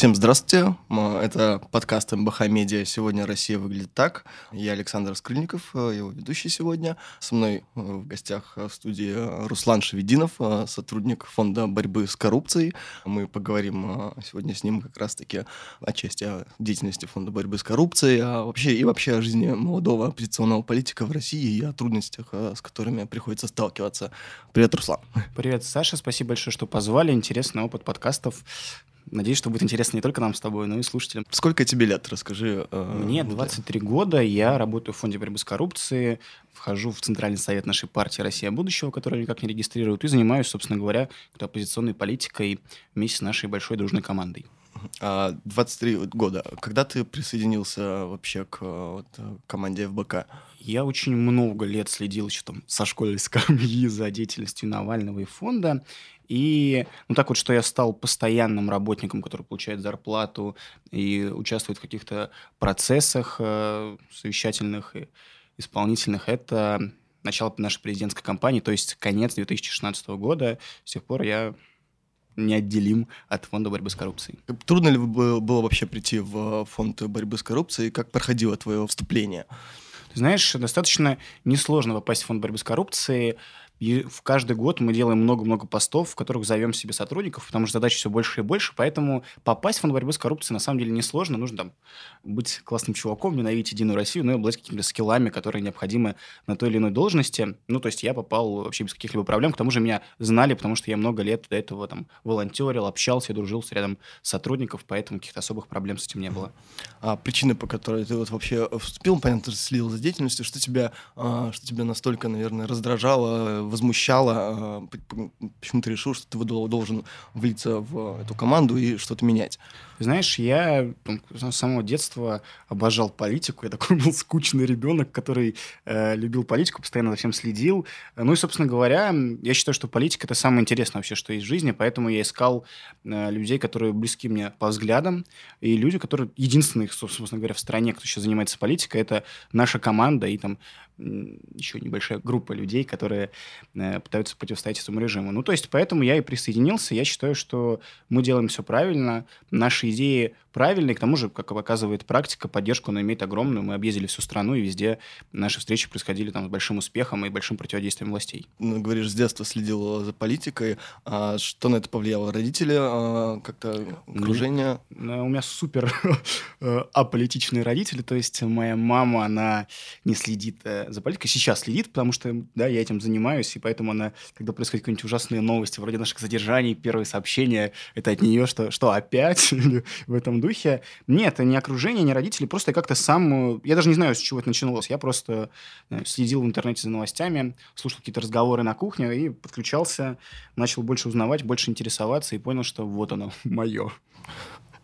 Всем здравствуйте. Это подкаст МБХ Медиа. Сегодня Россия выглядит так. Я Александр Скрыльников, э, его ведущий сегодня. Со мной э, в гостях в студии Руслан Шевединов, э, сотрудник фонда борьбы с коррупцией. Мы поговорим сегодня с ним как раз-таки отчасти о деятельности фонда борьбы с коррупцией, а вообще и вообще о жизни молодого оппозиционного политика в России и о трудностях, с которыми приходится сталкиваться. Привет, Руслан. Привет, Саша. Спасибо большое, что позвали. Интересный опыт подкастов. Надеюсь, что будет интересно не только нам с тобой, но и слушателям. Сколько тебе лет? Расскажи. Э, Мне 23 года, я работаю в Фонде борьбы с коррупцией, вхожу в Центральный совет нашей партии «Россия будущего», который никак не регистрируют, и занимаюсь, собственно говоря, оппозиционной политикой вместе с нашей большой дружной командой. 23 а, года. Когда ты присоединился вообще к вот, команде ФБК? Я очень много лет следил еще там со школьной скамьи за деятельностью Навального и фонда. И ну так вот, что я стал постоянным работником, который получает зарплату и участвует в каких-то процессах э, совещательных и исполнительных, это начало нашей президентской кампании, то есть конец 2016 года. С тех пор я неотделим от фонда борьбы с коррупцией. Трудно ли было вообще прийти в фонд борьбы с коррупцией? Как проходило твое вступление? Ты знаешь, достаточно несложно попасть в фонд борьбы с коррупцией. И в каждый год мы делаем много-много постов, в которых зовем себе сотрудников, потому что задач все больше и больше. Поэтому попасть в фонд борьбы с коррупцией на самом деле несложно. Нужно там быть классным чуваком, ненавидеть Единую Россию, ну и обладать какими-то скиллами, которые необходимы на той или иной должности. Ну, то есть я попал вообще без каких-либо проблем. К тому же меня знали, потому что я много лет до этого там волонтерил, общался, рядом с сотрудников, поэтому каких-то особых проблем с этим не было. А причины, по которой ты вот вообще вступил, понятно, следил за деятельностью, что тебя, а, что тебя настолько, наверное, раздражало, возмущало? А, почему ты решил, что ты должен влиться в эту команду и что-то менять? Знаешь, я с самого детства обожал политику. Я такой был скучный ребенок, который э, любил политику, постоянно за всем следил. Ну и, собственно говоря, я считаю, что политика это самое интересное вообще, что есть в жизни, поэтому я искал э, людей, которые близки мне по взглядам, и люди, которые единственные, собственно говоря, в стране, кто сейчас занимается политикой, это наша команда и там еще небольшая группа людей, которые э, пытаются противостоять этому режиму. Ну, то есть, поэтому я и присоединился. Я считаю, что мы делаем все правильно. Наши идеи правильные. К тому же, как показывает практика, поддержку она имеет огромную. Мы объездили всю страну, и везде наши встречи происходили там с большим успехом и большим противодействием властей. Ну, говоришь, с детства следил за политикой. А что на это повлияло? Родители? А, как-то окружение? Ну, у меня супер э, аполитичные родители. То есть моя мама, она не следит э, за политикой. Сейчас следит, потому что, да, я этим занимаюсь, и поэтому она, когда происходят какие-нибудь ужасные новости, вроде наших задержаний, первые сообщения, это от нее, что, что опять в этом духе. Нет, не окружение, не родители, просто я как-то сам... Я даже не знаю, с чего это начиналось. Я просто знаю, следил в интернете за новостями, слушал какие-то разговоры на кухне и подключался, начал больше узнавать, больше интересоваться и понял, что вот оно, мое.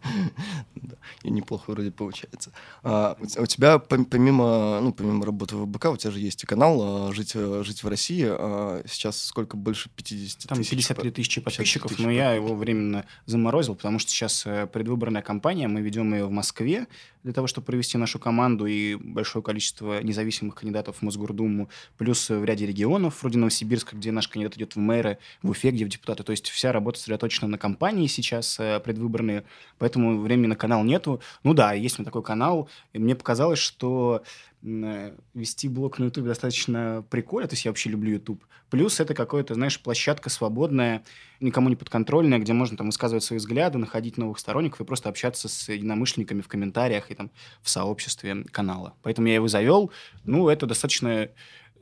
И неплохо вроде получается. А, у тебя помимо, ну, помимо работы в БК, у тебя же есть и канал а, «Жить, жить в России». А сейчас сколько? Больше 50 Там тысяч? 53 тысячи подписчиков, тысяч но я его временно заморозил, потому что сейчас э, предвыборная кампания, мы ведем ее в Москве для того, чтобы провести нашу команду и большое количество независимых кандидатов в Мосгордуму, плюс в ряде регионов, вроде Новосибирска, где наш кандидат идет в мэры, в Уфе, где в депутаты. То есть вся работа сосредоточена на кампании сейчас э, предвыборные, поэтому времени на канал нету. Ну да, есть меня такой канал, и мне показалось, что вести блог на YouTube достаточно прикольно, то есть я вообще люблю YouTube. Плюс это какая-то, знаешь, площадка свободная, никому не подконтрольная, где можно там высказывать свои взгляды, находить новых сторонников и просто общаться с единомышленниками в комментариях и там в сообществе канала. Поэтому я его завел. Ну, это достаточно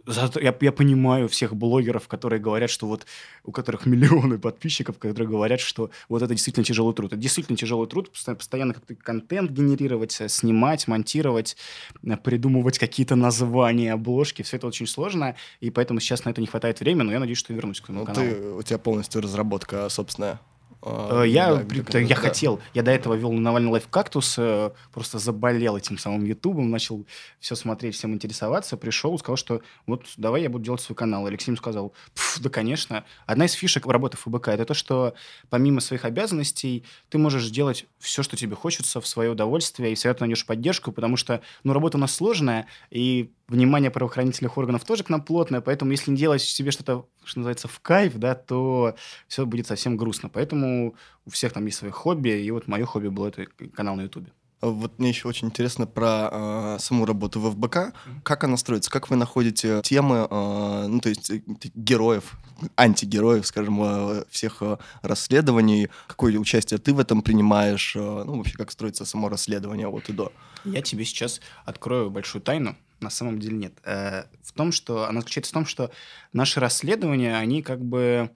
я, я понимаю всех блогеров, которые говорят, что вот у которых миллионы подписчиков, которые говорят, что вот это действительно тяжелый труд. Это действительно тяжелый труд, постоянно как-то контент генерировать, э, снимать, монтировать, э, придумывать какие-то названия, обложки. Все это очень сложно, и поэтому сейчас на это не хватает времени, но я надеюсь, что вернусь к своему ну, каналу. Ты, у тебя полностью разработка собственная э, я, да, при, я да. хотел, я до этого вел Навальный лайф кактус, э, просто заболел этим самым Ютубом, начал все смотреть, всем интересоваться, пришел, сказал, что вот давай я буду делать свой канал. Алексей ему сказал, да, конечно. Одна из фишек работы ФБК это то, что помимо своих обязанностей ты можешь делать все, что тебе хочется в свое удовольствие, и всегда найдешь поддержку, потому что, ну, работа у нас сложная, и внимание правоохранительных органов тоже к нам плотное, поэтому если не делать себе что-то, что называется, в кайф, да, то все будет совсем грустно. Поэтому у всех там есть свои хобби, и вот мое хобби было это канал на Ютубе. Вот мне еще очень интересно про э, саму работу в ФБК. Как она строится? Как вы находите темы, э, ну, то есть э, героев, антигероев, скажем, э, всех э, расследований? Какое участие ты в этом принимаешь? Э, ну, вообще, как строится само расследование от и до? Я тебе сейчас открою большую тайну. На самом деле нет. Э, в том, что она заключается в том, что наши расследования, они как бы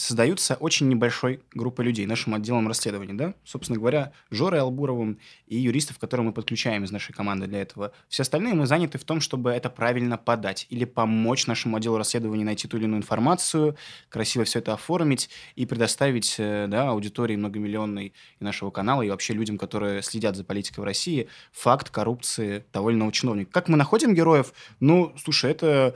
создаются очень небольшой группой людей, нашим отделом расследований, да, собственно говоря, Жорой Албуровым и юристов, которые мы подключаем из нашей команды для этого. Все остальные мы заняты в том, чтобы это правильно подать или помочь нашему отделу расследований найти ту или иную информацию, красиво все это оформить и предоставить э, да, аудитории многомиллионной и нашего канала, и вообще людям, которые следят за политикой в России, факт коррупции того или иного чиновника. Как мы находим героев? Ну, слушай, это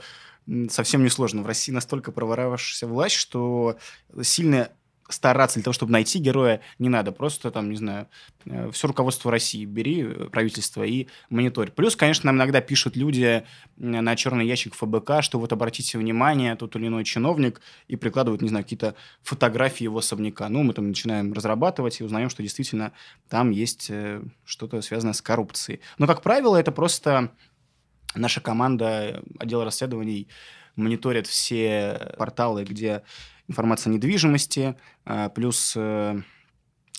совсем не сложно. В России настолько проворовавшаяся власть, что сильно стараться для того, чтобы найти героя, не надо. Просто там, не знаю, э, все руководство России бери, э, правительство, и мониторь. Плюс, конечно, нам иногда пишут люди на черный ящик ФБК, что вот обратите внимание, тот или иной чиновник, и прикладывают, не знаю, какие-то фотографии его особняка. Ну, мы там начинаем разрабатывать и узнаем, что действительно там есть э, что-то связанное с коррупцией. Но, как правило, это просто Наша команда отдела расследований мониторит все порталы, где информация о недвижимости, а, плюс э,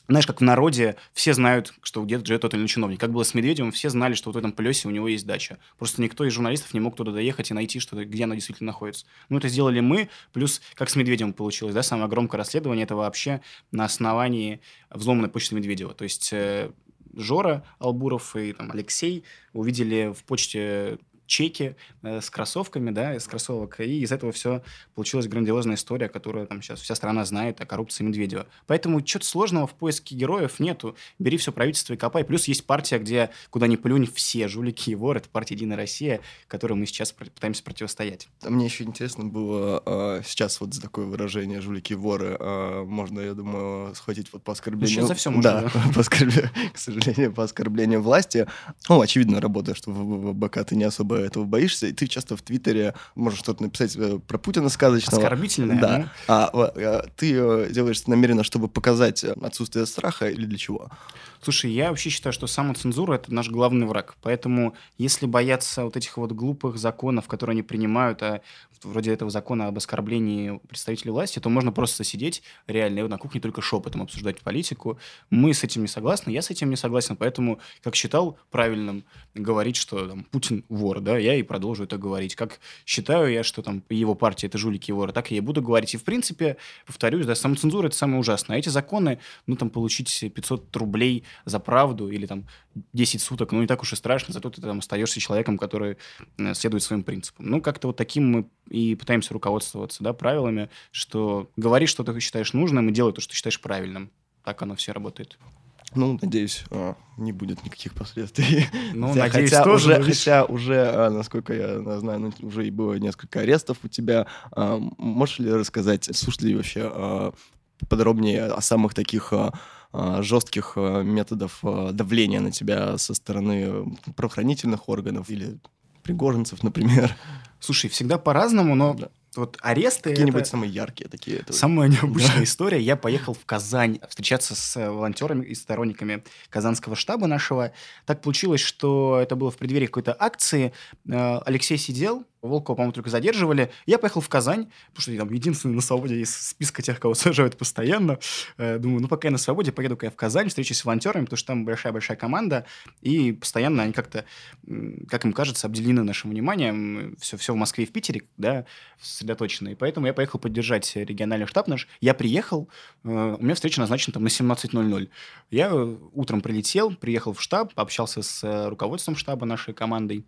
знаешь, как в народе все знают, что где-то живет тот или иной чиновник. Как было с Медведевым, все знали, что вот в этом плесе у него есть дача. Просто никто из журналистов не мог туда доехать и найти, что, где она действительно находится. Ну, это сделали мы, плюс как с Медведевым получилось, да, самое громкое расследование, это вообще на основании взломанной почты Медведева. То есть э, Жора Албуров и там, Алексей увидели в почте чеки э, с кроссовками, да, из кроссовок, и из этого все получилась грандиозная история, которую там сейчас вся страна знает о коррупции Медведева. Поэтому чего-то сложного в поиске героев нету. Бери все правительство и копай. Плюс есть партия, где куда ни плюнь, все жулики и воры. Это партия «Единая Россия», которой мы сейчас пытаемся противостоять. Мне еще интересно было э, сейчас вот за такое выражение «жулики и воры» э, можно, я думаю, схватить вот по оскорблению... Сейчас за все можно, да. по оскорблению, к сожалению, по оскорблению власти. Ну, очевидно, работаешь что в БК ты не особо этого боишься, и ты часто в Твиттере можешь что-то написать э, про Путина сказочного. Оскорбительное. Да. Ну. А, а ты э, делаешь это намеренно, чтобы показать отсутствие страха или для чего? Слушай, я вообще считаю, что самоцензура — это наш главный враг. Поэтому если бояться вот этих вот глупых законов, которые они принимают, а вроде этого закона об оскорблении представителей власти, то можно просто сидеть реально на кухне только шепотом обсуждать политику. Мы с этим не согласны, я с этим не согласен, поэтому, как считал правильным говорить, что там, Путин вор, да, я и продолжу это говорить. Как считаю я, что там его партия это жулики и воры, так я и буду говорить. И, в принципе, повторюсь, да, самоцензура это самое ужасное. А эти законы, ну, там, получить 500 рублей за правду или там 10 суток, ну, не так уж и страшно, зато ты там остаешься человеком, который э, следует своим принципам. Ну, как-то вот таким мы и пытаемся руководствоваться, да, правилами, что говори, что ты считаешь нужным, и делай то, что считаешь правильным. Так оно все работает. Ну, надеюсь, а, не будет никаких последствий. Ну, хотя, надеюсь, хотя тоже. Уже, хотя уже, а, насколько я знаю, ну, уже и было несколько арестов у тебя. А, можешь ли рассказать, слушали ли вообще подробнее о самых таких жестких методов давления на тебя со стороны правоохранительных органов или пригожинцев, например? Слушай, всегда по-разному, но да вот аресты... Какие-нибудь это... самые яркие такие. Это... Самая необычная история. Я поехал в Казань встречаться с э, волонтерами и сторонниками казанского штаба нашего. Так получилось, что это было в преддверии какой-то акции. Э, Алексей сидел, Волкова, по-моему, только задерживали. Я поехал в Казань, потому что я там единственный на свободе из списка тех, кого сажают постоянно. Э, думаю, ну, пока я на свободе, поеду-ка я в Казань, встречусь с волонтерами, потому что там большая-большая команда, и постоянно они как-то, как им кажется, обделены нашим вниманием. Все, все в Москве и в Питере, да, сосредоточено. И поэтому я поехал поддержать региональный штаб наш. Я приехал, э, у меня встреча назначена там на 17.00. Я утром прилетел, приехал в штаб, пообщался с э, руководством штаба нашей командой.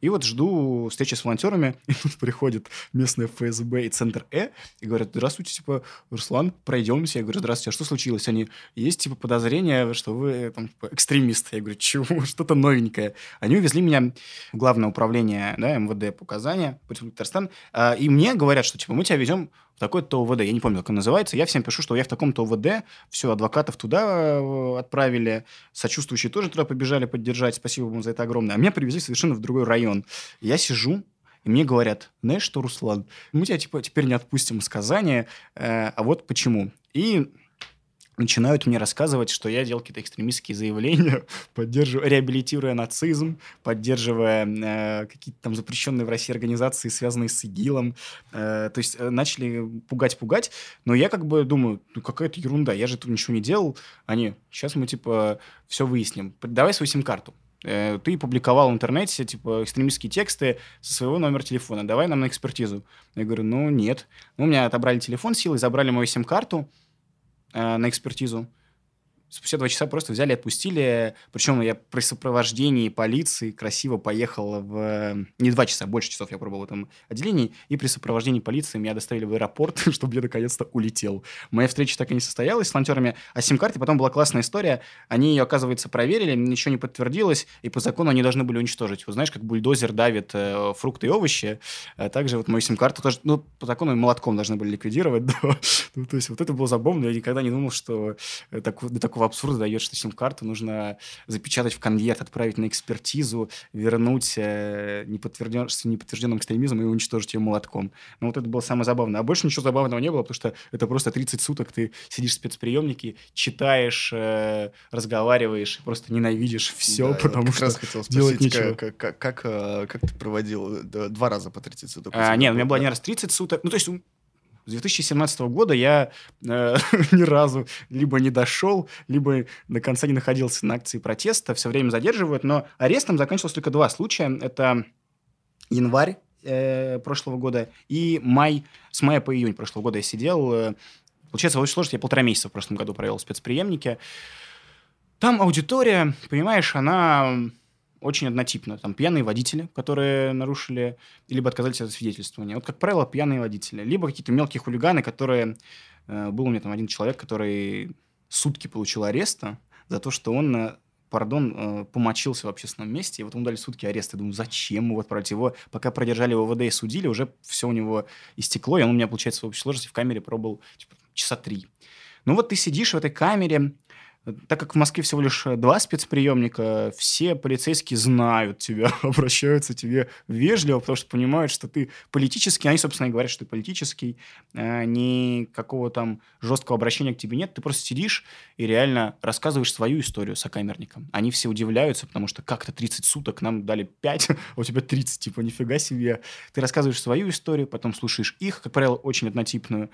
И вот жду встречи с волонтерами, и тут приходит местное ФСБ и Центр Э, и говорят, здравствуйте, типа, Руслан, пройдемся. Я говорю, здравствуйте, а что случилось? Они, есть, типа, подозрение, что вы, там, типа, экстремист. Я говорю, чего? Что-то новенькое. Они увезли меня в главное управление, да, МВД по Казани, Татарстан, а, и мне говорят, что, типа, мы тебя везем такой-то ОВД. Я не помню, как он называется. Я всем пишу, что я в таком-то ОВД. Все, адвокатов туда э, отправили. Сочувствующие тоже туда побежали поддержать. Спасибо вам за это огромное. А меня привезли совершенно в другой район. Я сижу, и мне говорят, знаешь что, Руслан, мы тебя типа теперь не отпустим из Казани, э, а вот почему. И начинают мне рассказывать, что я делал какие-то экстремистские заявления, поддерживая, реабилитируя нацизм, поддерживая э, какие-то там запрещенные в России организации, связанные с ИГИЛом. Э, то есть э, начали пугать-пугать, но я как бы думаю, ну какая-то ерунда, я же тут ничего не делал. Они, сейчас мы типа все выясним. Давай свою сим-карту э, ты публиковал в интернете, типа, экстремистские тексты со своего номера телефона, давай нам на экспертизу. Я говорю, ну, нет. Ну, у меня отобрали телефон силой, забрали мою сим-карту, на экспертизу. Спустя два часа просто взяли и отпустили. Причем я при сопровождении полиции красиво поехал в... Не два часа, больше часов я пробовал в этом отделении. И при сопровождении полиции меня доставили в аэропорт, чтобы я наконец-то улетел. Моя встреча так и не состоялась с волонтерами. А сим-карте потом была классная история. Они ее, оказывается, проверили, ничего не подтвердилось. И по закону они должны были уничтожить. Вот знаешь, как бульдозер давит э, фрукты и овощи. А также вот мою сим-карту тоже... Ну, по закону молотком должны были ликвидировать. Да. Ну, то есть вот это было забавно. Я никогда не думал, что так, до такого такого абсурда дает, что сим-карту нужно запечатать в конверт, отправить на экспертизу, вернуть э, неподтвержден, с неподтвержденным экстремизмом и уничтожить ее молотком. Ну, вот это было самое забавное. А больше ничего забавного не было, потому что это просто 30 суток ты сидишь в спецприемнике, читаешь, э, разговариваешь, просто ненавидишь все, да, потому как что раз хотел спросить, делать ничего. Как, как, как, э, как ты проводил два раза по 30 суток? А, нет, у меня было не раз 30 суток. Ну, то есть с 2017 года я э, ни разу либо не дошел, либо до конца не находился на акции протеста. Все время задерживают, но арестом закончилось только два случая. Это январь э, прошлого года и май, с мая по июнь прошлого года я сидел. Э, получается, очень сложно, я полтора месяца в прошлом году провел в спецприемнике. Там аудитория, понимаешь, она очень однотипно. Там пьяные водители, которые нарушили, либо отказались от свидетельствования. Вот, как правило, пьяные водители. Либо какие-то мелкие хулиганы, которые... Э, был у меня там один человек, который сутки получил ареста за то, что он э, пардон, э, помочился в общественном месте, и вот ему дали сутки ареста. Я думаю, зачем его отправить? Его, пока продержали его в ВД и судили, уже все у него истекло, и он у меня, получается, в общей сложности в камере пробыл типа, часа три. Ну вот ты сидишь в этой камере, так как в Москве всего лишь э, два спецприемника, все полицейские знают тебя, обращаются тебе вежливо, потому что понимают, что ты политический. Они, собственно, и говорят, что ты политический. Э, никакого там жесткого обращения к тебе нет. Ты просто сидишь и реально рассказываешь свою историю сокамерникам. Они все удивляются, потому что как-то 30 суток, нам дали 5, а у тебя 30, типа, нифига себе. Ты рассказываешь свою историю, потом слушаешь их, как правило, очень однотипную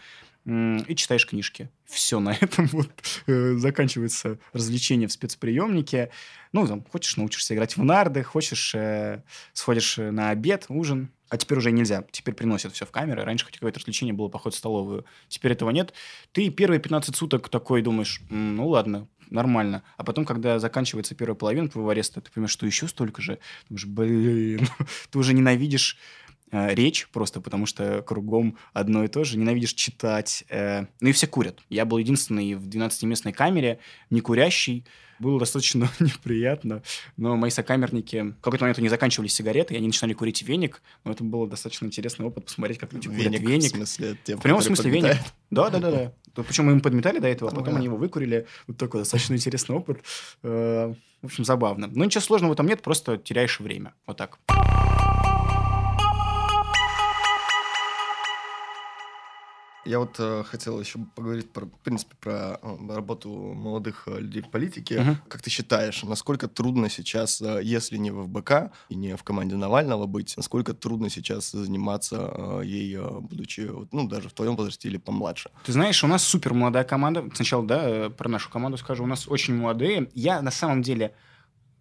и читаешь книжки. Все на этом вот э, заканчивается развлечение в спецприемнике. Ну, там, хочешь, научишься играть в нарды, хочешь, э, сходишь э, на обед, ужин. А теперь уже нельзя. Теперь приносят все в камеры. Раньше хоть какое-то развлечение было поход в столовую. Теперь этого нет. Ты первые 15 суток такой думаешь, ну ладно, нормально. А потом, когда заканчивается первая половина твоего ареста, ты понимаешь, что еще столько же. Думаешь, блин, ты уже ненавидишь э, речь, просто потому что кругом одно и то же. Ненавидишь читать. Э, ну и все курят. Я был единственный в 12-местной камере, не курящий. Было достаточно неприятно, но мои сокамерники в какой-то момент не заканчивали сигареты, и они начинали курить веник, но это был достаточно интересный опыт, посмотреть, как люди курят веник. В смысле, тем, в прямом смысле веник. Да, да, да, да. Причем мы им подметали до этого, а потом они его выкурили. Вот такой достаточно интересный опыт. Э, в общем, забавно. Но ничего сложного в этом нет, просто теряешь время. Вот так. Я вот э, хотел еще поговорить, про, в принципе, про э, работу молодых э, людей в политике. Uh-huh. Как ты считаешь, насколько трудно сейчас, э, если не в ФБК и не в команде Навального быть, насколько трудно сейчас заниматься э, ей, э, будучи, ну, даже в твоем возрасте или помладше? Ты знаешь, у нас супер молодая команда. Сначала, да, э, про нашу команду скажу. У нас очень молодые. Я на самом деле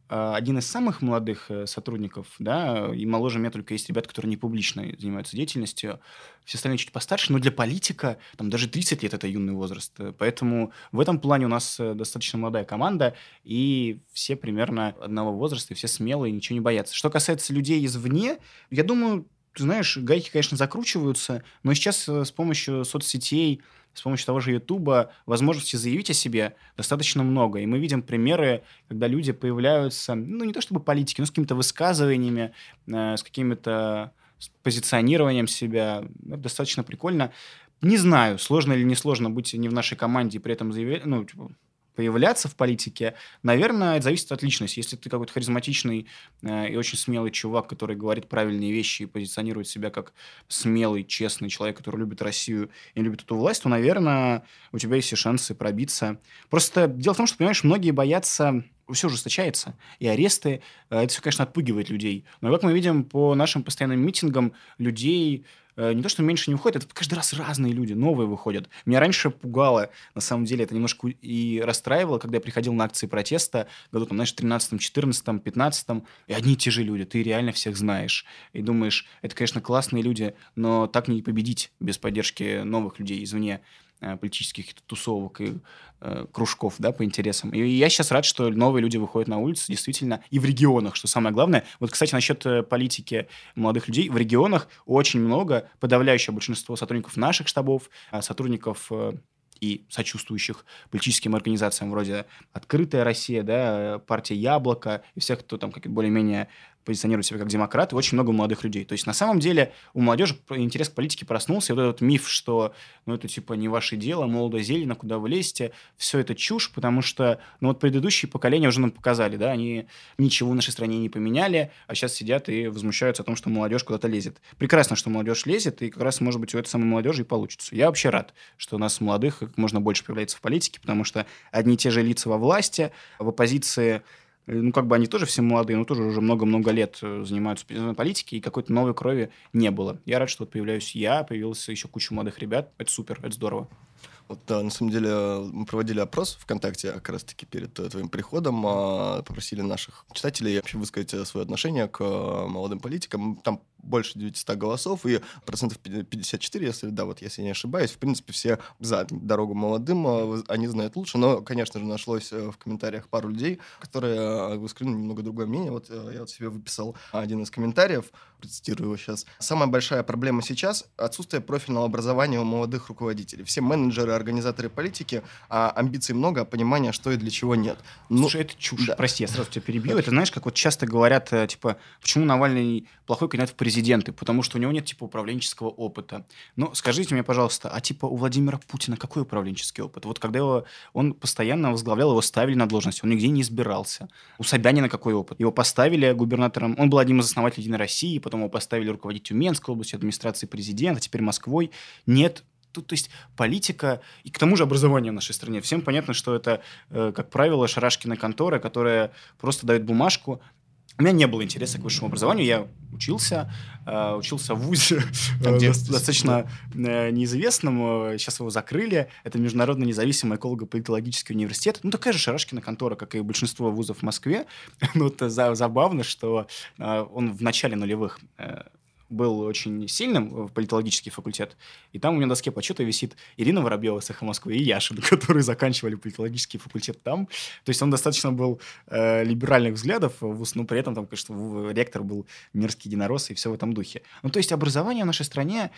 один из самых молодых э, сотрудников, да, и моложе меня только есть ребята, которые не публично занимаются деятельностью, все остальные чуть постарше, но для политика там даже 30 лет – это юный возраст. Поэтому в этом плане у нас э, достаточно молодая команда, и все примерно одного возраста, и все смелые, ничего не боятся. Что касается людей извне, я думаю, ты знаешь, гайки, конечно, закручиваются, но сейчас э, с помощью соцсетей, с помощью того же Ютуба возможности заявить о себе достаточно много. И мы видим примеры, когда люди появляются, ну, не то чтобы политики, но с какими-то высказываниями, э, с какими-то позиционированием себя. Это достаточно прикольно. Не знаю, сложно или не сложно быть не в нашей команде и при этом заявлять, ну, типа, появляться в политике, наверное, это зависит от личности. Если ты какой-то харизматичный э, и очень смелый чувак, который говорит правильные вещи и позиционирует себя как смелый, честный человек, который любит Россию и любит эту власть, то, наверное, у тебя есть все шансы пробиться. Просто дело в том, что, понимаешь, многие боятся все ужесточается, и аресты, э, это все, конечно, отпугивает людей. Но, как мы видим по нашим постоянным митингам, людей не то, что меньше не уходят, это каждый раз разные люди, новые выходят. Меня раньше пугало, на самом деле, это немножко и расстраивало, когда я приходил на акции протеста, году, там, знаешь, 13 14 15 и одни и те же люди, ты реально всех знаешь. И думаешь, это, конечно, классные люди, но так не победить без поддержки новых людей извне. Э, политических тусовок и э, кружков, да, по интересам. И я сейчас рад, что новые люди выходят на улицы, действительно, и в регионах, что самое главное. Вот, кстати, насчет э, политики молодых людей. В регионах очень много, подавляющее большинство сотрудников наших штабов, э, сотрудников и сочувствующих политическим организациям вроде «Открытая Россия», да, партия «Яблоко» и всех, кто там как более-менее позиционируют себя как демократы, очень много молодых людей. То есть, на самом деле, у молодежи интерес к политике проснулся, и вот этот миф, что, ну, это, типа, не ваше дело, молодо зелено, куда вы лезете, все это чушь, потому что, ну, вот предыдущие поколения уже нам показали, да, они ничего в нашей стране не поменяли, а сейчас сидят и возмущаются о том, что молодежь куда-то лезет. Прекрасно, что молодежь лезет, и как раз, может быть, у этой самой молодежи и получится. Я вообще рад, что у нас молодых как можно больше появляется в политике, потому что одни и те же лица во власти, в оппозиции ну, как бы они тоже все молодые, но тоже уже много-много лет э, занимаются политикой, и какой-то новой крови не было. Я рад, что вот появляюсь я, появился еще куча молодых ребят. Это супер, это здорово. Вот, да, на самом деле, мы проводили опрос ВКонтакте как раз-таки перед э, твоим приходом, а, попросили наших читателей вообще высказать свое отношение к молодым политикам. Там больше 900 голосов, и процентов 54, если, да, вот если не ошибаюсь, в принципе, все за дорогу молодым, а, они знают лучше, но, конечно же, нашлось э, в комментариях пару людей, которые э, высказали немного другое мнение. Вот э, я вот себе выписал один из комментариев, процитирую его сейчас. Самая большая проблема сейчас — отсутствие профильного образования у молодых руководителей. Все менеджеры, организаторы политики, а амбиций много, а понимания, что и для чего нет. Ну, Слушай, это чушь. Да. Прости, я сразу тебя перебью. Это знаешь, как вот часто говорят, типа, почему Навальный плохой кандидат в президенты? Президенты, потому что у него нет, типа, управленческого опыта. Но скажите мне, пожалуйста, а, типа, у Владимира Путина какой управленческий опыт? Вот когда его, он постоянно возглавлял, его ставили на должность, он нигде не избирался. У Собянина какой опыт? Его поставили губернатором, он был одним из основателей Единой России, потом его поставили руководить Тюменской областью, администрации президента, теперь Москвой. Нет тут, то есть политика и к тому же образование в нашей стране. Всем понятно, что это, э, как правило, шарашкина контора, которая просто дает бумажку, у меня не было интереса к высшему образованию. Я учился, э, учился в ВУЗе э, достаточно э, неизвестном. Сейчас его закрыли. Это Международно независимый эколого-политологический университет. Ну, такая же Шарашкина контора, как и большинство вузов в Москве. Но это забавно, что он в начале нулевых был очень сильным в политологический факультет, и там у меня на доске почета висит Ирина Воробьева с «Эхо Москвы» и Яшин, которые заканчивали политологический факультет там. То есть он достаточно был э, либеральных взглядов, но при этом там, конечно, ректор был мерзкий единорос и все в этом духе. Ну, то есть образование в нашей стране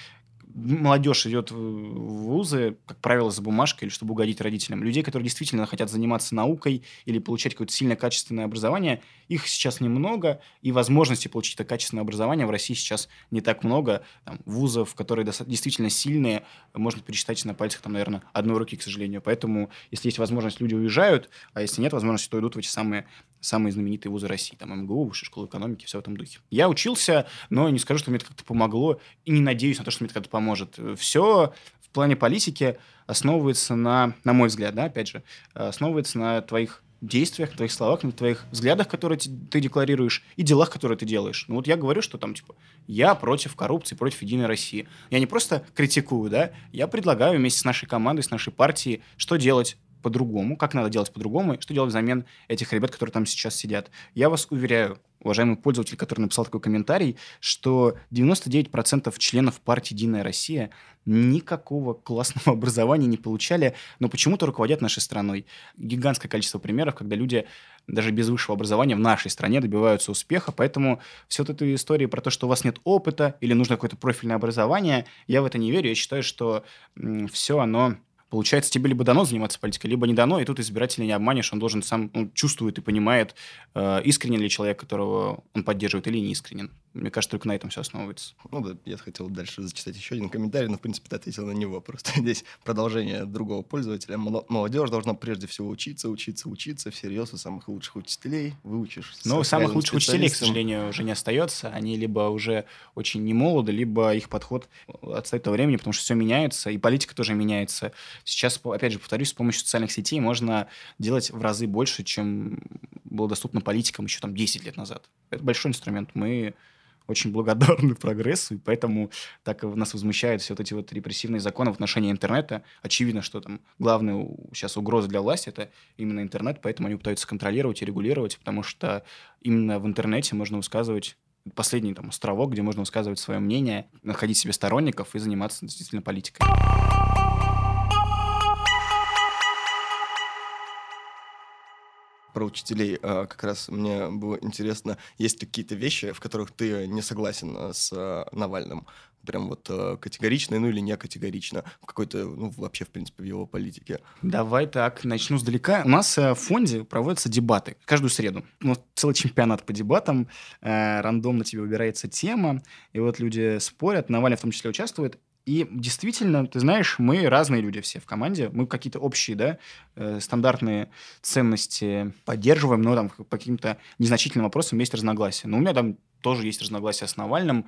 молодежь идет в вузы, как правило, за бумажкой или чтобы угодить родителям. Людей, которые действительно хотят заниматься наукой или получать какое-то сильное качественное образование, их сейчас немного, и возможности получить это качественное образование в России сейчас не так много. Там, вузов, которые действительно сильные, можно пересчитать на пальцах, там, наверное, одной руки, к сожалению. Поэтому, если есть возможность, люди уезжают, а если нет возможности, то идут в эти самые самые знаменитые вузы России, там МГУ, Высшая школа экономики, все в этом духе. Я учился, но не скажу, что мне это как-то помогло, и не надеюсь на то, что мне это как-то поможет. Все в плане политики основывается на, на мой взгляд, да, опять же, основывается на твоих действиях, твоих словах, на твоих взглядах, которые ты декларируешь, и делах, которые ты делаешь. Ну вот я говорю, что там, типа, я против коррупции, против Единой России. Я не просто критикую, да, я предлагаю вместе с нашей командой, с нашей партией, что делать по-другому, как надо делать по-другому, что делать взамен этих ребят, которые там сейчас сидят. Я вас уверяю, уважаемый пользователь, который написал такой комментарий, что 99% членов партии «Единая Россия» никакого классного образования не получали, но почему-то руководят нашей страной. Гигантское количество примеров, когда люди даже без высшего образования в нашей стране добиваются успеха, поэтому все вот эта история про то, что у вас нет опыта или нужно какое-то профильное образование, я в это не верю, я считаю, что все оно получается, тебе либо дано заниматься политикой, либо не дано, и тут избирателя не обманешь, он должен сам он чувствует и понимает, э, искренен ли человек, которого он поддерживает, или не искренен. Мне кажется, только на этом все основывается. Ну да, я хотел дальше зачитать еще один комментарий, но, в принципе, ты ответил на него. Просто здесь продолжение другого пользователя. Молодежь должна прежде всего учиться, учиться, учиться всерьез у самых лучших учителей. Выучишь. Ну, самых лучших учителей, к сожалению, уже не остается. Они либо уже очень не молоды, либо их подход отстоит от времени, потому что все меняется, и политика тоже меняется. Сейчас, опять же, повторюсь, с помощью социальных сетей можно делать в разы больше, чем было доступно политикам еще там 10 лет назад. Это большой инструмент. Мы очень благодарны прогрессу, и поэтому так нас возмущают все вот эти вот репрессивные законы в отношении интернета. Очевидно, что там главная сейчас угроза для власти – это именно интернет, поэтому они пытаются контролировать и регулировать, потому что именно в интернете можно высказывать последний там островок, где можно высказывать свое мнение, находить себе сторонников и заниматься действительно политикой. Про учителей. А, как раз мне было интересно, есть ли какие-то вещи, в которых ты не согласен а, с а, Навальным? Прям вот категорично, ну или не категорично, в какой-то, ну вообще, в принципе, в его политике. Давай так, начну сдалека. У нас в фонде проводятся дебаты каждую среду. Ну, целый чемпионат по дебатам, рандомно тебе выбирается тема, и вот люди спорят, Навальный в том числе участвует, и действительно, ты знаешь, мы разные люди все в команде, мы какие-то общие, да, э, стандартные ценности поддерживаем, но там по каким-то незначительным вопросам есть разногласия. Но у меня там тоже есть разногласия с Навальным,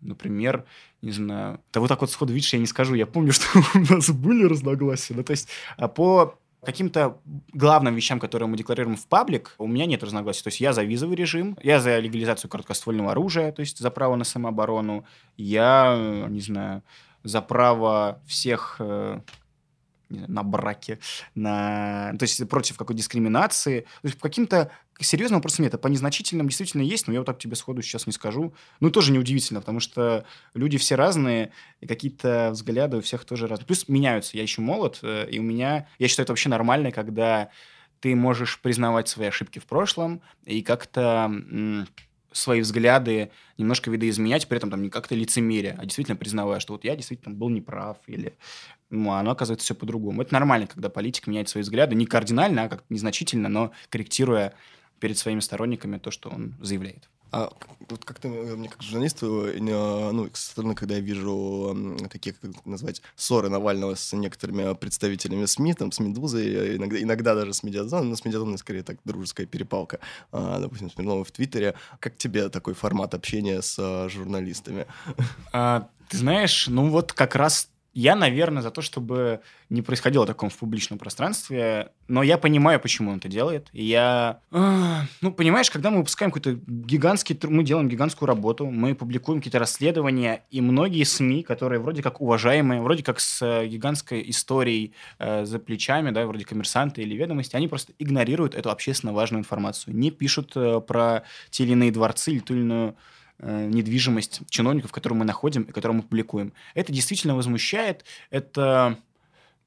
например, не знаю, да вот так вот сходу видишь, я не скажу, я помню, что у нас были разногласия, ну то есть а по каким-то главным вещам, которые мы декларируем в паблик, у меня нет разногласий. То есть я за визовый режим, я за легализацию короткоствольного оружия, то есть за право на самооборону, я, не знаю, за право всех э, на браке, на... то есть против какой дискриминации. То есть по каким-то серьезным вопросам нет, а по незначительным действительно есть, но я вот так тебе сходу сейчас не скажу. Ну, тоже неудивительно, потому что люди все разные, и какие-то взгляды у всех тоже разные. Плюс меняются. Я еще молод, э, и у меня... Я считаю, это вообще нормально, когда ты можешь признавать свои ошибки в прошлом и как-то свои взгляды немножко видоизменять, при этом там не как-то лицемерие, а действительно признавая, что вот я действительно был неправ, или ну, оно оказывается все по-другому. Это нормально, когда политик меняет свои взгляды, не кардинально, а как незначительно, но корректируя перед своими сторонниками то, что он заявляет. А вот как-то э, мне как журналисту, э, ну, со стороны, когда я вижу такие, как назвать, ссоры Навального с некоторыми представителями СМИ, там, с Медузой, э, иногда, иногда даже с Медиазоном, но с Медиазоном скорее так дружеская перепалка, а, допустим, с Смирновым в Твиттере. Как тебе такой формат общения с журналистами? А, ты знаешь, ну вот как раз я, наверное, за то, чтобы не происходило таком в публичном пространстве, но я понимаю, почему он это делает. Я... А, ну, понимаешь, когда мы выпускаем какой-то гигантский... Мы делаем гигантскую работу, мы публикуем какие-то расследования, и многие СМИ, которые вроде как уважаемые, вроде как с э, гигантской историей э, за плечами, да, вроде коммерсанты или ведомости, они просто игнорируют эту общественно важную информацию, не пишут э, про те или иные дворцы или ту или иную недвижимость чиновников, которую мы находим и которую мы публикуем. Это действительно возмущает, это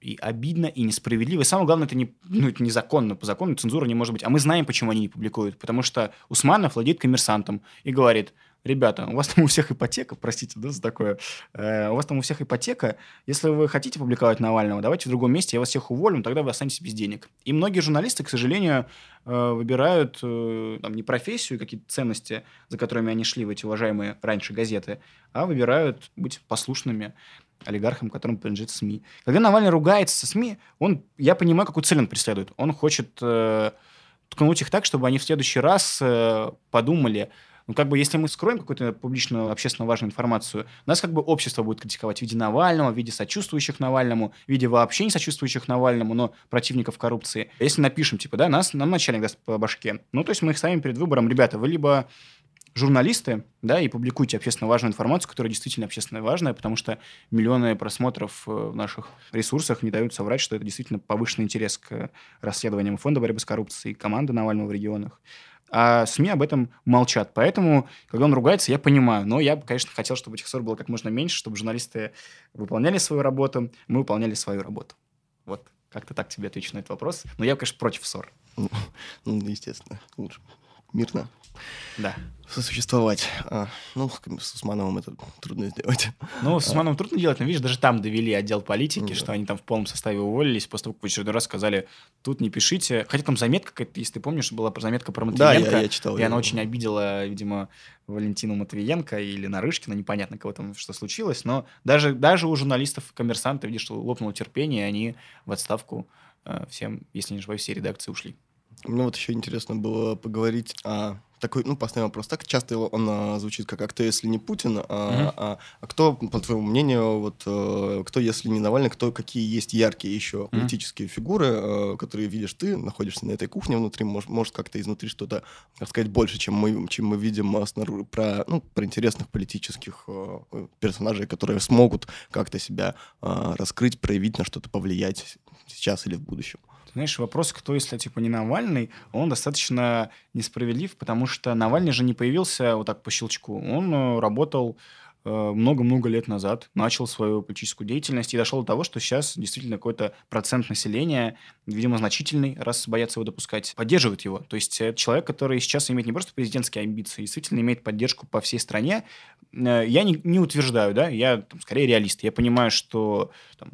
и обидно, и несправедливо. И самое главное, это, не, ну, это незаконно. По закону цензура не может быть. А мы знаем, почему они не публикуют. Потому что Усманов владеет коммерсантом и говорит, ребята, у вас там у всех ипотека, простите, да, за такое, э, у вас там у всех ипотека, если вы хотите публиковать Навального, давайте в другом месте, я вас всех уволю, тогда вы останетесь без денег. И многие журналисты, к сожалению, э, выбирают э, там, не профессию, какие-то ценности, за которыми они шли в эти уважаемые раньше газеты, а выбирают быть послушными олигархам, которым принадлежит СМИ. Когда Навальный ругается со СМИ, он, я понимаю, какую цель он преследует. Он хочет э, ткнуть их так, чтобы они в следующий раз э, подумали, ну, как бы, если мы скроем какую-то публичную, общественно важную информацию, нас как бы общество будет критиковать в виде Навального, в виде сочувствующих Навальному, в виде вообще не сочувствующих Навальному, но противников коррупции. Если напишем, типа, да, нас, нам начальник даст по башке, ну, то есть мы их ставим перед выбором, ребята, вы либо журналисты, да, и публикуйте общественно важную информацию, которая действительно общественно важная, потому что миллионы просмотров э, в наших ресурсах не дают соврать, что это действительно повышенный интерес к расследованиям Фонда борьбы с коррупцией, команды Навального в регионах а СМИ об этом молчат. Поэтому, когда он ругается, я понимаю. Но я конечно, хотел, чтобы этих ссор было как можно меньше, чтобы журналисты выполняли свою работу, мы выполняли свою работу. Вот, как-то так тебе отвечу на этот вопрос. Но я, конечно, против ссор. Ну, естественно, лучше мирно. Да. Сосуществовать. А, ну, с Усмановым это трудно сделать. Ну, с Усмановым а. трудно делать, но, видишь, даже там довели отдел политики, да. что они там в полном составе уволились, после того, как в очередной раз сказали, тут не пишите. Хотя там заметка какая-то, если ты помнишь, была заметка про Матвиенко. Да, я, я читал. И она очень обидела, видимо, Валентину Матвиенко или Нарышкина, непонятно, кого там что случилось, но даже, даже у журналистов коммерсанта, видишь, лопнуло терпение, и они в отставку э, всем, если не ошибаюсь, все редакции ушли. Мне вот еще интересно было поговорить о такой, ну, поставим вопрос так, часто он а, звучит как «а кто, если не Путин?», а, mm-hmm. а, а кто, по твоему мнению, вот, а, кто, если не Навальный, кто, какие есть яркие еще mm-hmm. политические фигуры, а, которые видишь ты, находишься на этой кухне внутри, может, может как-то изнутри что-то сказать больше, чем мы, чем мы видим а, снаружи, про, ну, про интересных политических а, персонажей, которые смогут как-то себя а, раскрыть, проявить, на что-то повлиять сейчас или в будущем знаешь, вопрос, кто, если типа не Навальный, он достаточно несправедлив, потому что Навальный же не появился вот так по щелчку. Он э, работал э, много-много лет назад, начал свою политическую деятельность и дошел до того, что сейчас действительно какой-то процент населения, видимо, значительный, раз боятся его допускать, поддерживает его. То есть это человек, который сейчас имеет не просто президентские амбиции, действительно имеет поддержку по всей стране. Э, я не, не утверждаю, да, я там, скорее реалист. Я понимаю, что там,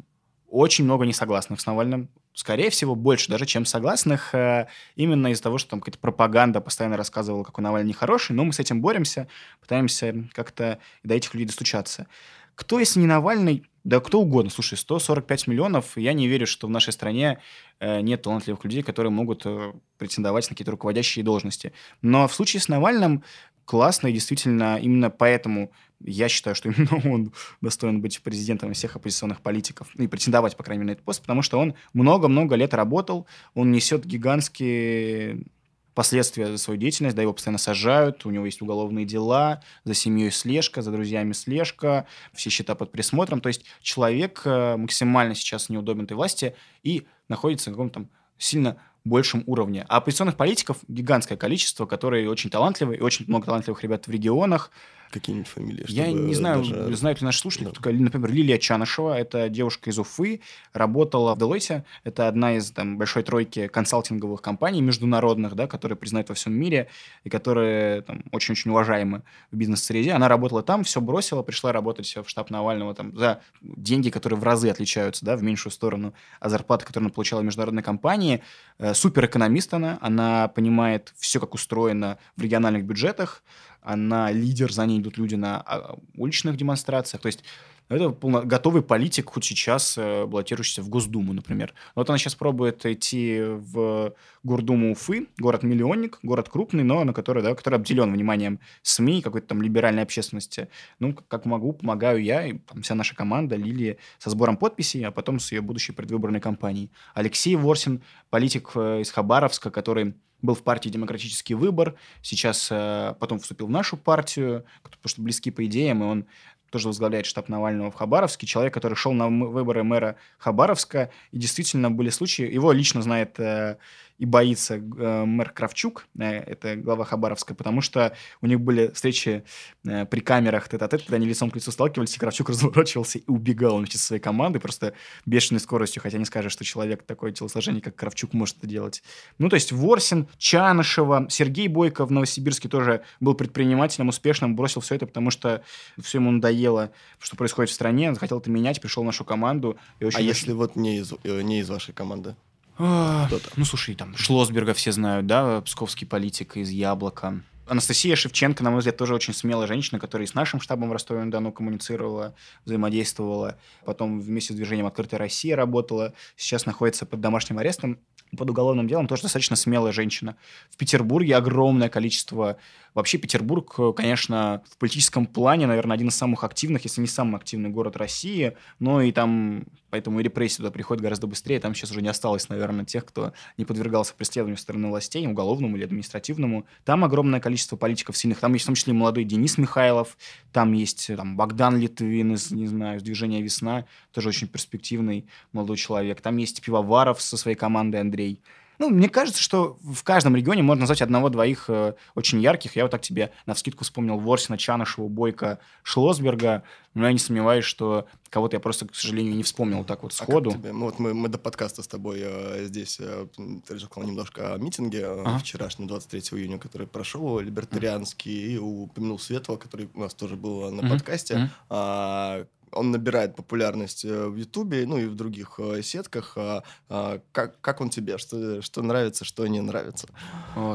очень много несогласных с Навальным, скорее всего, больше даже, чем согласных, э, именно из-за того, что там какая-то пропаганда постоянно рассказывала, какой Навальный нехороший, но мы с этим боремся, пытаемся как-то до этих людей достучаться. Кто, если не Навальный, да кто угодно. Слушай, 145 миллионов, я не верю, что в нашей стране э, нет талантливых людей, которые могут э, претендовать на какие-то руководящие должности. Но в случае с Навальным классно, и действительно именно поэтому я считаю, что именно он достоин быть президентом всех оппозиционных политиков и претендовать, по крайней мере, на этот пост, потому что он много-много лет работал, он несет гигантские последствия за свою деятельность, да, его постоянно сажают, у него есть уголовные дела, за семьей слежка, за друзьями слежка, все счета под присмотром. То есть человек э, максимально сейчас неудобен этой власти и находится на каком-то там сильно большем уровне. А оппозиционных политиков гигантское количество, которые очень талантливые, и очень много талантливых ребят в регионах, какие-нибудь фамилии? Я не знаю, даже... знают ли наши слушатели, да. только, например, Лилия Чанышева, это девушка из Уфы, работала в Deloitte, это одна из там, большой тройки консалтинговых компаний международных, да, которые признают во всем мире и которые там, очень-очень уважаемы в бизнес-среде. Она работала там, все бросила, пришла работать в штаб Навального там, за деньги, которые в разы отличаются, да, в меньшую сторону, а зарплаты, которые она получала в международной компании. Э, суперэкономист она, она понимает все, как устроено в региональных бюджетах, она лидер, за ней идут люди на а, уличных демонстрациях. То есть это полно... готовый политик, хоть сейчас э, баллотирующийся в Госдуму, например. Вот она сейчас пробует идти в Гордуму Уфы, город-миллионник, город крупный, но на который, да, который обделен вниманием СМИ, какой-то там либеральной общественности. Ну, как могу, помогаю я и там, вся наша команда Лилии со сбором подписей, а потом с ее будущей предвыборной кампанией. Алексей Ворсин, политик э, из Хабаровска, который был в партии «Демократический выбор», сейчас э, потом вступил в нашу партию, потому что близки по идеям, и он тоже возглавляет штаб Навального в Хабаровске, человек, который шел на выборы мэра Хабаровска, и действительно были случаи, его лично знает э, и боится э, мэр Кравчук, э, это глава Хабаровска, потому что у них были встречи э, при камерах тет -тет, когда они лицом к лицу сталкивались, и Кравчук разворачивался и убегал вместе со своей командой просто бешеной скоростью, хотя не скажешь, что человек такое телосложение, как Кравчук, может это делать. Ну, то есть Ворсин, Чанышева, Сергей Бойко в Новосибирске тоже был предпринимателем, успешным, бросил все это, потому что все ему надоело, что происходит в стране, он хотел это менять, пришел в нашу команду. И очень а если вот не из, э, не из вашей команды? Ну, слушай, там Шлосберга все знают, да, псковский политик из «Яблока». Анастасия Шевченко, на мой взгляд, тоже очень смелая женщина, которая и с нашим штабом в Ростове-на-Дону коммуницировала, взаимодействовала. Потом вместе с движением «Открытая Россия» работала. Сейчас находится под домашним арестом, под уголовным делом. Тоже достаточно смелая женщина. В Петербурге огромное количество Вообще Петербург, э, конечно, в политическом плане, наверное, один из самых активных, если не самый активный город России, но и там, поэтому и репрессии туда приходят гораздо быстрее, там сейчас уже не осталось, наверное, тех, кто не подвергался преследованию со стороны властей, уголовному или административному. Там огромное количество политиков сильных, там есть в том числе молодой Денис Михайлов, там есть там, Богдан Литвин из, не знаю, движения «Весна», тоже очень перспективный молодой человек, там есть Пивоваров со своей командой Андрей, Ну, мне кажется, что в каждом регионе можно назвать одного-двоих э, очень ярких. Я вот так тебе на вскидку вспомнил Ворсина, Чанышева, Бойко, Шлосберга. Но я не сомневаюсь, что кого-то я просто, к сожалению, не вспомнил так вот сходу. А тебе? Ну, вот мы, мы до подкаста с тобой э, здесь э, ты рассказал немножко о митинге э, ага. вчерашнем, 23 июня, который прошел, либертарианский, ага. и упомянул Светлого, который у нас тоже был на ага. подкасте. Ага. А, он набирает популярность э, в Ютубе, ну и в других э, сетках. А, а, как, как он тебе? Что, что нравится, что не нравится?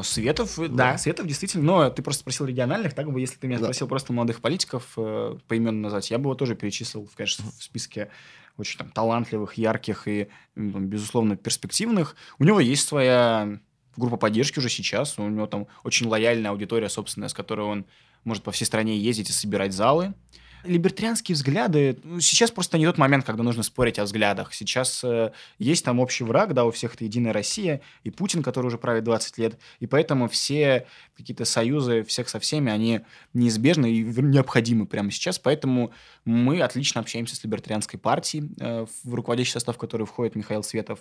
Светов, да. да, Светов действительно. Но ты просто спросил региональных, так бы, если ты меня да. спросил просто молодых политиков э, поименно назвать, я бы его тоже перечислил, конечно, в списке очень там талантливых, ярких и, безусловно, перспективных. У него есть своя группа поддержки уже сейчас. У него там очень лояльная аудитория собственная, с которой он может по всей стране ездить и собирать залы либертарианские взгляды, ну, сейчас просто не тот момент, когда нужно спорить о взглядах. Сейчас э, есть там общий враг, да, у всех это Единая Россия, и Путин, который уже правит 20 лет, и поэтому все какие-то союзы всех со всеми, они неизбежны и необходимы прямо сейчас, поэтому мы отлично общаемся с либертарианской партией, э, в руководящий состав которой входит Михаил Светов,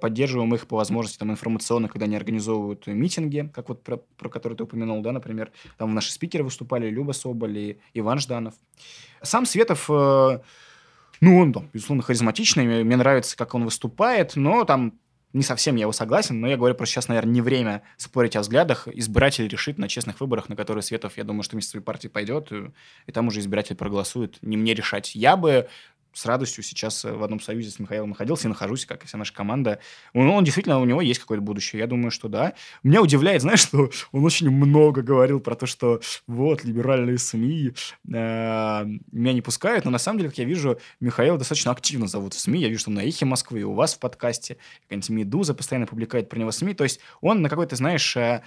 поддерживаем их по возможности там информационно, когда они организовывают митинги, как вот про, про который ты упомянул, да, например, там наши спикеры выступали, Люба Соболь и Иван Жданов. Сам Светов, э, ну, он, безусловно, харизматичный, мне нравится, как он выступает, но там не совсем я его согласен, но я говорю просто сейчас, наверное, не время спорить о взглядах. Избиратель решит на честных выборах, на которые Светов, я думаю, что вместе своей партии пойдет, и там уже избиратель проголосует. Не мне решать. Я бы с радостью сейчас э, в одном союзе с Михаилом находился и нахожусь, как и вся наша команда. Он, он действительно, у него есть какое-то будущее. Я думаю, что да. Меня удивляет, знаешь, что он очень много говорил про то, что вот, либеральные СМИ э, меня не пускают, но на самом деле, как я вижу, Михаил достаточно активно зовут в СМИ. Я вижу, что на Эхе Москвы, и у вас в подкасте, какая-нибудь «Медуза» постоянно публикует про него СМИ. То есть он на какой-то, знаешь, э,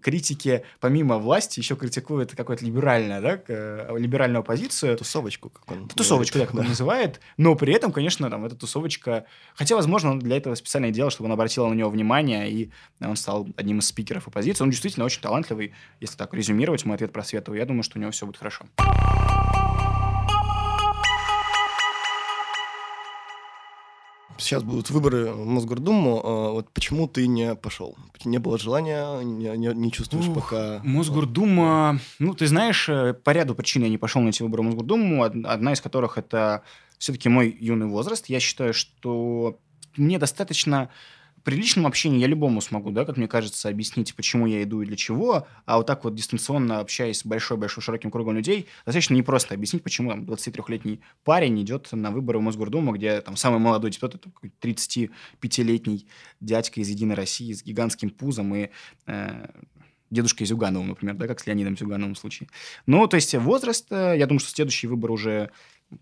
критике, помимо власти, еще критикует какую-то либеральную, да, э, либеральную оппозицию. Тусовочку, как он Тусовочку, да, как он называет бывает, но при этом, конечно, там эта тусовочка... Хотя, возможно, он для этого специально делал, чтобы он обратил на него внимание, и он стал одним из спикеров оппозиции. Он действительно очень талантливый. Если так резюмировать мой ответ про Светова, я думаю, что у него все будет хорошо. Сейчас будут выборы в Мосгордуму. А вот почему ты не пошел? Не было желания, не, не, не чувствуешь Ух, пока... Мосгордума... Ну, ты знаешь, э, по ряду причин я не пошел на эти выборы в Мосгордуму. Одна из которых это все-таки мой юный возраст. Я считаю, что мне достаточно при личном общении я любому смогу, да, как мне кажется, объяснить, почему я иду и для чего, а вот так вот дистанционно общаясь с большой-большой широким кругом людей, достаточно непросто объяснить, почему там 23-летний парень идет на выборы в Мосгордуму, где там самый молодой депутат, это 35-летний дядька из «Единой России» с гигантским пузом и э, дедушкой Зюгановым, например, да, как с Леонидом Зюгановым в случае. Ну, то есть возраст, э, я думаю, что следующий выбор уже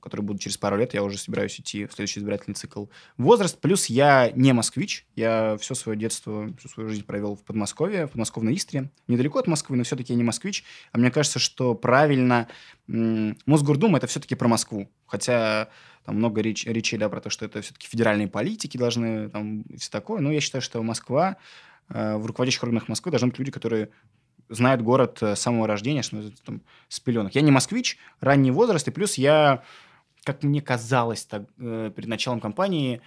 которые будут через пару лет, я уже собираюсь идти в следующий избирательный цикл. Возраст, плюс я не москвич, я все свое детство, всю свою жизнь провел в Подмосковье, в подмосковной Истре, недалеко от Москвы, но все-таки я не москвич, а мне кажется, что правильно Мосгордума это все-таки про Москву, хотя там много реч, речей да, про то, что это все-таки федеральные политики должны, там, и все такое, но я считаю, что Москва, э, в руководящих органах Москвы должны быть люди, которые знают город э, с самого рождения, что там, с пеленок. Я не москвич, ранний возраст, и плюс я, как мне казалось так, э, перед началом кампании,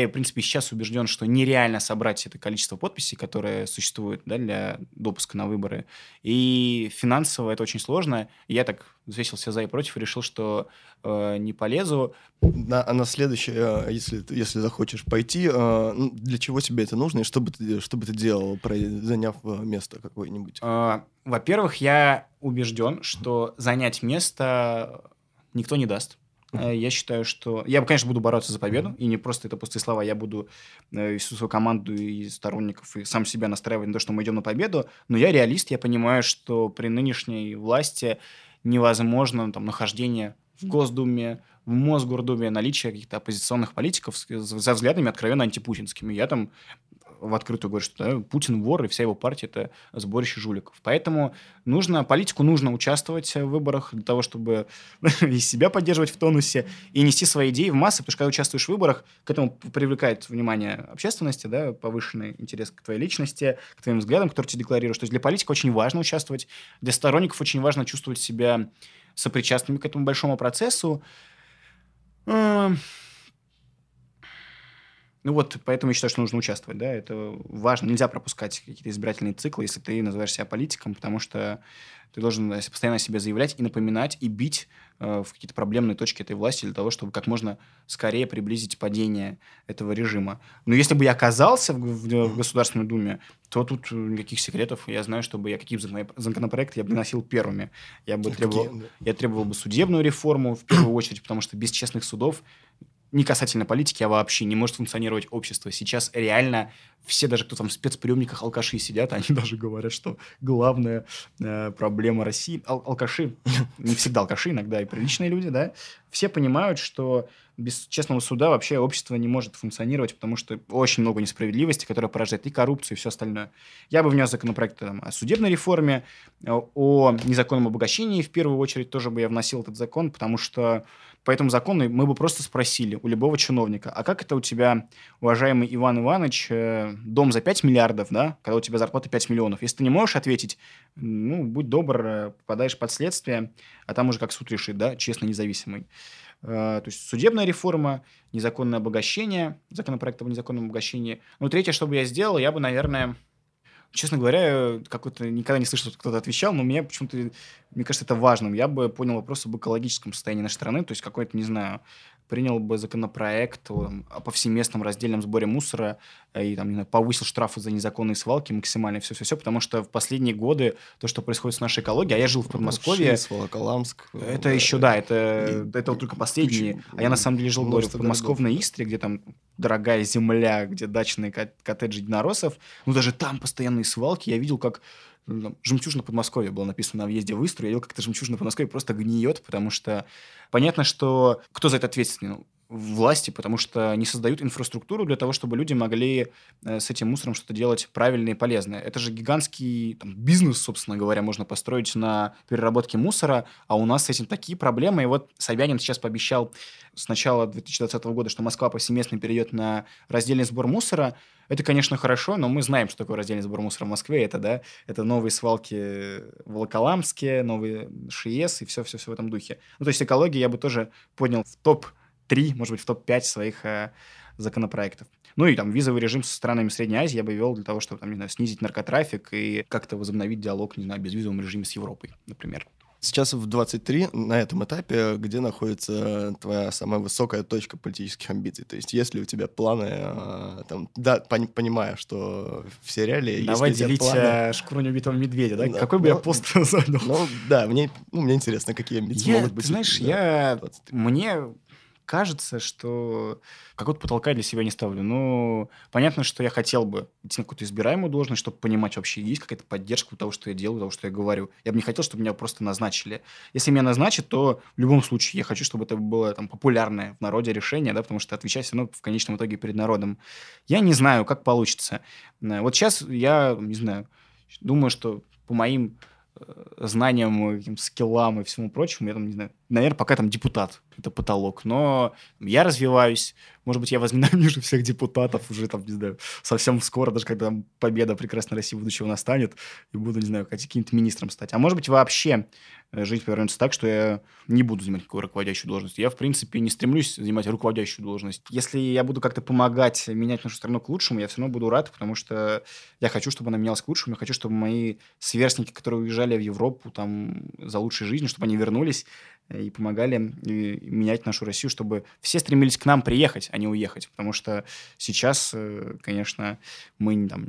я, в принципе, сейчас убежден, что нереально собрать это количество подписей, которое существует да, для допуска на выборы. И финансово это очень сложно. Я так взвесил все за и против и решил, что э, не полезу. На, а на следующее, э, если, если захочешь пойти, э, ну, для чего тебе это нужно и что бы ты, что бы ты делал, заняв э, место какое-нибудь? Э, во-первых, я убежден, что занять место никто не даст. Э, я считаю, что... Я, конечно, буду бороться за победу, и не просто это пустые слова. Я буду э, всю свою команду и сторонников, и сам себя настраивать на то, что мы идем на победу. Но я реалист, я понимаю, что при нынешней власти невозможно там, нахождение в Госдуме, в Мосгордуме, наличие каких-то оппозиционных политиков за взглядами откровенно антипутинскими. Я там в открытую говорит, что да, Путин вор, и вся его партия – это сборище жуликов. Поэтому нужно, политику нужно участвовать в выборах для того, чтобы и себя поддерживать в тонусе, и нести свои идеи в массы, потому что когда участвуешь в выборах, к этому привлекает внимание общественности, да, повышенный интерес к твоей личности, к твоим взглядам, которые ты декларируешь. То есть для политика очень важно участвовать, для сторонников очень важно чувствовать себя сопричастными к этому большому процессу. Ну вот, поэтому я считаю, что нужно участвовать, да, это важно. Нельзя пропускать какие-то избирательные циклы, если ты называешь себя политиком, потому что ты должен постоянно себе заявлять и напоминать, и бить э, в какие-то проблемные точки этой власти для того, чтобы как можно скорее приблизить падение этого режима. Но если бы я оказался в, в, в Государственной Думе, то тут никаких секретов. Я знаю, чтобы я какие законопроекты я бы носил первыми. Я бы требовал, я требовал бы судебную реформу в первую очередь, потому что без честных судов не касательно политики, а вообще не может функционировать общество. Сейчас реально все, даже кто там в спецприемниках алкаши сидят, они даже говорят, что главная э, проблема России... Ал алкаши, не всегда алкаши, иногда и приличные люди, да, все понимают, что без честного суда вообще общество не может функционировать, потому что очень много несправедливости, которая порождает и коррупцию, и все остальное. Я бы внес законопроект там, о судебной реформе, о незаконном обогащении, в первую очередь тоже бы я вносил этот закон, потому что по этому закону мы бы просто спросили у любого чиновника, а как это у тебя, уважаемый Иван Иванович, э, дом за 5 миллиардов, да, когда у тебя зарплата 5 миллионов? Если ты не можешь ответить, ну, будь добр, э, попадаешь под следствие, а там уже как суд решит, да, честно, независимый. Э, то есть судебная реформа, незаконное обогащение, законопроект об незаконном обогащении. Ну, третье, что бы я сделал, я бы, наверное, честно говоря, какой-то никогда не слышал, что кто-то отвечал, но мне почему-то, мне кажется, это важным. Я бы понял вопрос об экологическом состоянии нашей страны, то есть какой-то, не знаю, принял бы законопроект о повсеместном раздельном сборе мусора э, и там, не знаю, повысил штрафы за незаконные свалки максимально, все-все-все, потому что в последние годы то, что происходит с нашей экологией, а я жил в Подмосковье... Волоколамск. Это да, еще, да, это, и, это вот только последние. Куча, а я на самом деле жил, говорю, в подмосковной Истре, где там дорогая земля, где дачные коттеджи единороссов. Ну, даже там постоянные свалки. Я видел, как жемчужина Подмосковья было написано на въезде в Истру. Я видел, как эта жемчужина Подмосковья просто гниет, потому что понятно, что кто за это ответственный? Власти, потому что не создают инфраструктуру для того, чтобы люди могли э, с этим мусором что-то делать правильное и полезное. Это же гигантский там, бизнес, собственно говоря, можно построить на переработке мусора, а у нас с этим такие проблемы. И вот Собянин сейчас пообещал с начала 2020 года, что Москва повсеместно перейдет на раздельный сбор мусора. Это, конечно, хорошо, но мы знаем, что такое раздельный сбор мусора в Москве. Это, да, это новые свалки в Волоколамске, новые ШИЭС и все-все-все в этом духе. Ну, то есть экологию я бы тоже поднял в топ топ-3, может быть, в топ-5 своих э, законопроектов. Ну и там визовый режим со странами Средней Азии я бы вел для того, чтобы, там, не знаю, снизить наркотрафик и как-то возобновить диалог, не знаю, без безвизовом режиме с Европой, например. Сейчас в 23 на этом этапе, где находится твоя самая высокая точка политических амбиций? То есть есть ли у тебя планы, э, там, да, пон- понимая, что все реалии... Давай делить планы... Э, шкуру неубитого медведя, да? да Какой бы я пост занял? Ну, да, мне, ну, мне интересно, какие амбиции я, могут быть. знаешь, да, я... 23. Мне кажется, что какого-то потолка для себя не ставлю. Но понятно, что я хотел бы идти на какую-то избираемую должность, чтобы понимать вообще, есть какая-то поддержка у того, что я делаю, того, что я говорю. Я бы не хотел, чтобы меня просто назначили. Если меня назначат, то в любом случае я хочу, чтобы это было там популярное в народе решение, да, потому что отвечать все равно в конечном итоге перед народом. Я не знаю, как получится. Э, вот сейчас я, не знаю, думаю, что по моим э, знаниям, скиллам и всему прочему, я там, не знаю, наверное, пока там депутат, это потолок. Но я развиваюсь, может быть, я возненавижу всех депутатов уже там, не знаю, совсем скоро, даже когда победа прекрасной России будущего настанет, и буду, не знаю, каким-то министром стать. А может быть, вообще э, жизнь повернется так, что я не буду занимать какую руководящую должность. Я, в принципе, не стремлюсь занимать руководящую должность. Если я буду как-то помогать менять нашу страну к лучшему, я все равно буду рад, потому что я хочу, чтобы она менялась к лучшему, я хочу, чтобы мои сверстники, которые уезжали в Европу там за лучшей жизнью, чтобы они вернулись, и помогали менять нашу Россию, чтобы все стремились к нам приехать, а не уехать. Потому что сейчас, э, конечно, мы там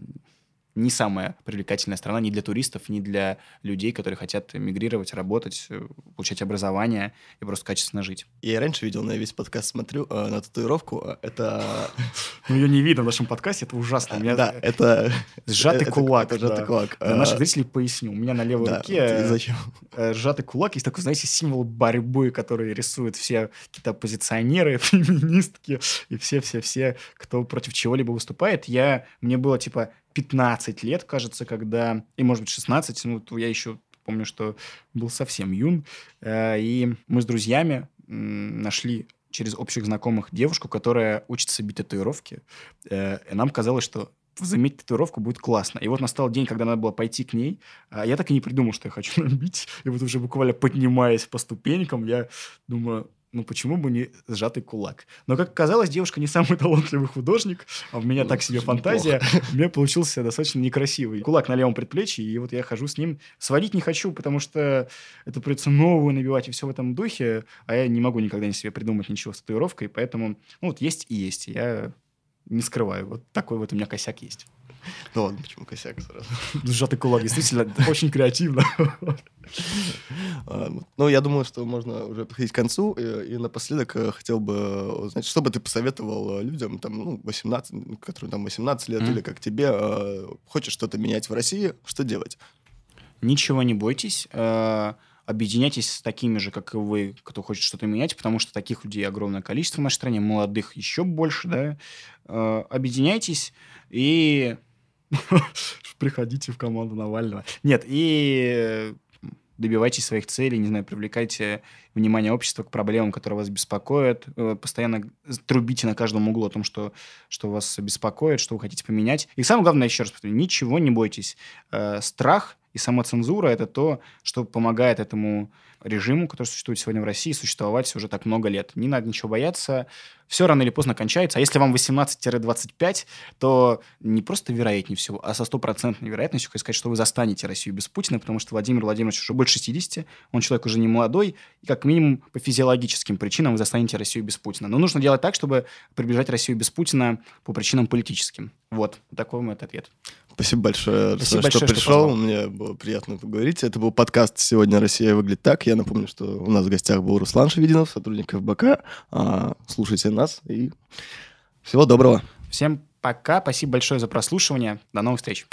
не самая привлекательная страна ни для туристов, ни для людей, которые хотят мигрировать, работать, э, получать образование и просто качественно жить. Я раньше видел, на весь подкаст смотрю э, на татуировку. Э, это... Ну, ее не видно в нашем подкасте, это ужасно. Да, это... Сжатый кулак. Это сжатый кулак. Для наших зрителей поясню. У меня на левой руке зачем? сжатый кулак. Есть такой, знаете, символ борьбы, который рисуют все какие-то оппозиционеры, феминистки и все-все-все, кто против чего-либо выступает. Я... Мне было, типа, 15 лет, кажется, когда, и, может быть, 16, ну, я еще помню, что был совсем юн, э, и мы с друзьями нашли через общих знакомых девушку, которая учится бить татуировки, э, и нам казалось, что заметить татуировку будет классно. И вот настал день, когда надо было пойти к ней. А я так и не придумал, что я хочу набить. И вот уже буквально поднимаясь по ступенькам, я думаю, ну почему бы не сжатый кулак? Но, как оказалось, девушка не самый талантливый художник, а у меня ну, так себе фантазия. У меня получился достаточно некрасивый кулак на левом предплечье, и вот я хожу с ним. Сводить не хочу, потому что это придется новую набивать и все в этом духе, а я не могу никогда не себе придумать ничего с татуировкой, поэтому, ну вот есть и есть. Я не скрываю. Вот такой вот у меня косяк есть. Ну ладно, почему косяк сразу? Сжатый кулак, действительно, очень креативно. Ну, я думаю, что можно уже подходить к концу. И, напоследок э, хотел бы узнать, что бы ты посоветовал э, людям, там, ну, 18, которым там 18 лет, или как тебе, э, хочешь что-то менять в России, что делать? Ничего не бойтесь объединяйтесь с такими же, как и вы, кто хочет что-то менять, потому что таких людей огромное количество в нашей стране, молодых еще больше, да. Объединяйтесь и приходите в команду Навального. Нет, и добивайтесь своих целей, не знаю, привлекайте внимание общества к проблемам, которые вас беспокоят, э, постоянно трубите на каждом углу о том, что, что вас беспокоит, что вы хотите поменять. И самое главное, еще раз повторю, ничего не бойтесь. Э, страх и самоцензура — это то, что помогает этому режиму, который существует сегодня в России, существовать уже так много лет. Не надо ничего бояться. Все рано или поздно кончается. А если вам 18-25, то не просто вероятнее всего, а со стопроцентной вероятностью хочу сказать, что вы застанете Россию без Путина, потому что Владимир Владимирович уже больше 60, он человек уже не молодой, и как минимум по физиологическим причинам вы застанете Россию без Путина. Но нужно делать так, чтобы приближать Россию без Путина по причинам политическим. Вот, такой мой ответ. Спасибо большое, Спасибо что большое, пришел. Что Мне было приятно поговорить. Это был подкаст «Сегодня Россия выглядит так». Я напомню, что у нас в гостях был Руслан Шевединов, сотрудник ФБК. А, слушайте нас и всего доброго. Всем пока. Спасибо большое за прослушивание. До новых встреч.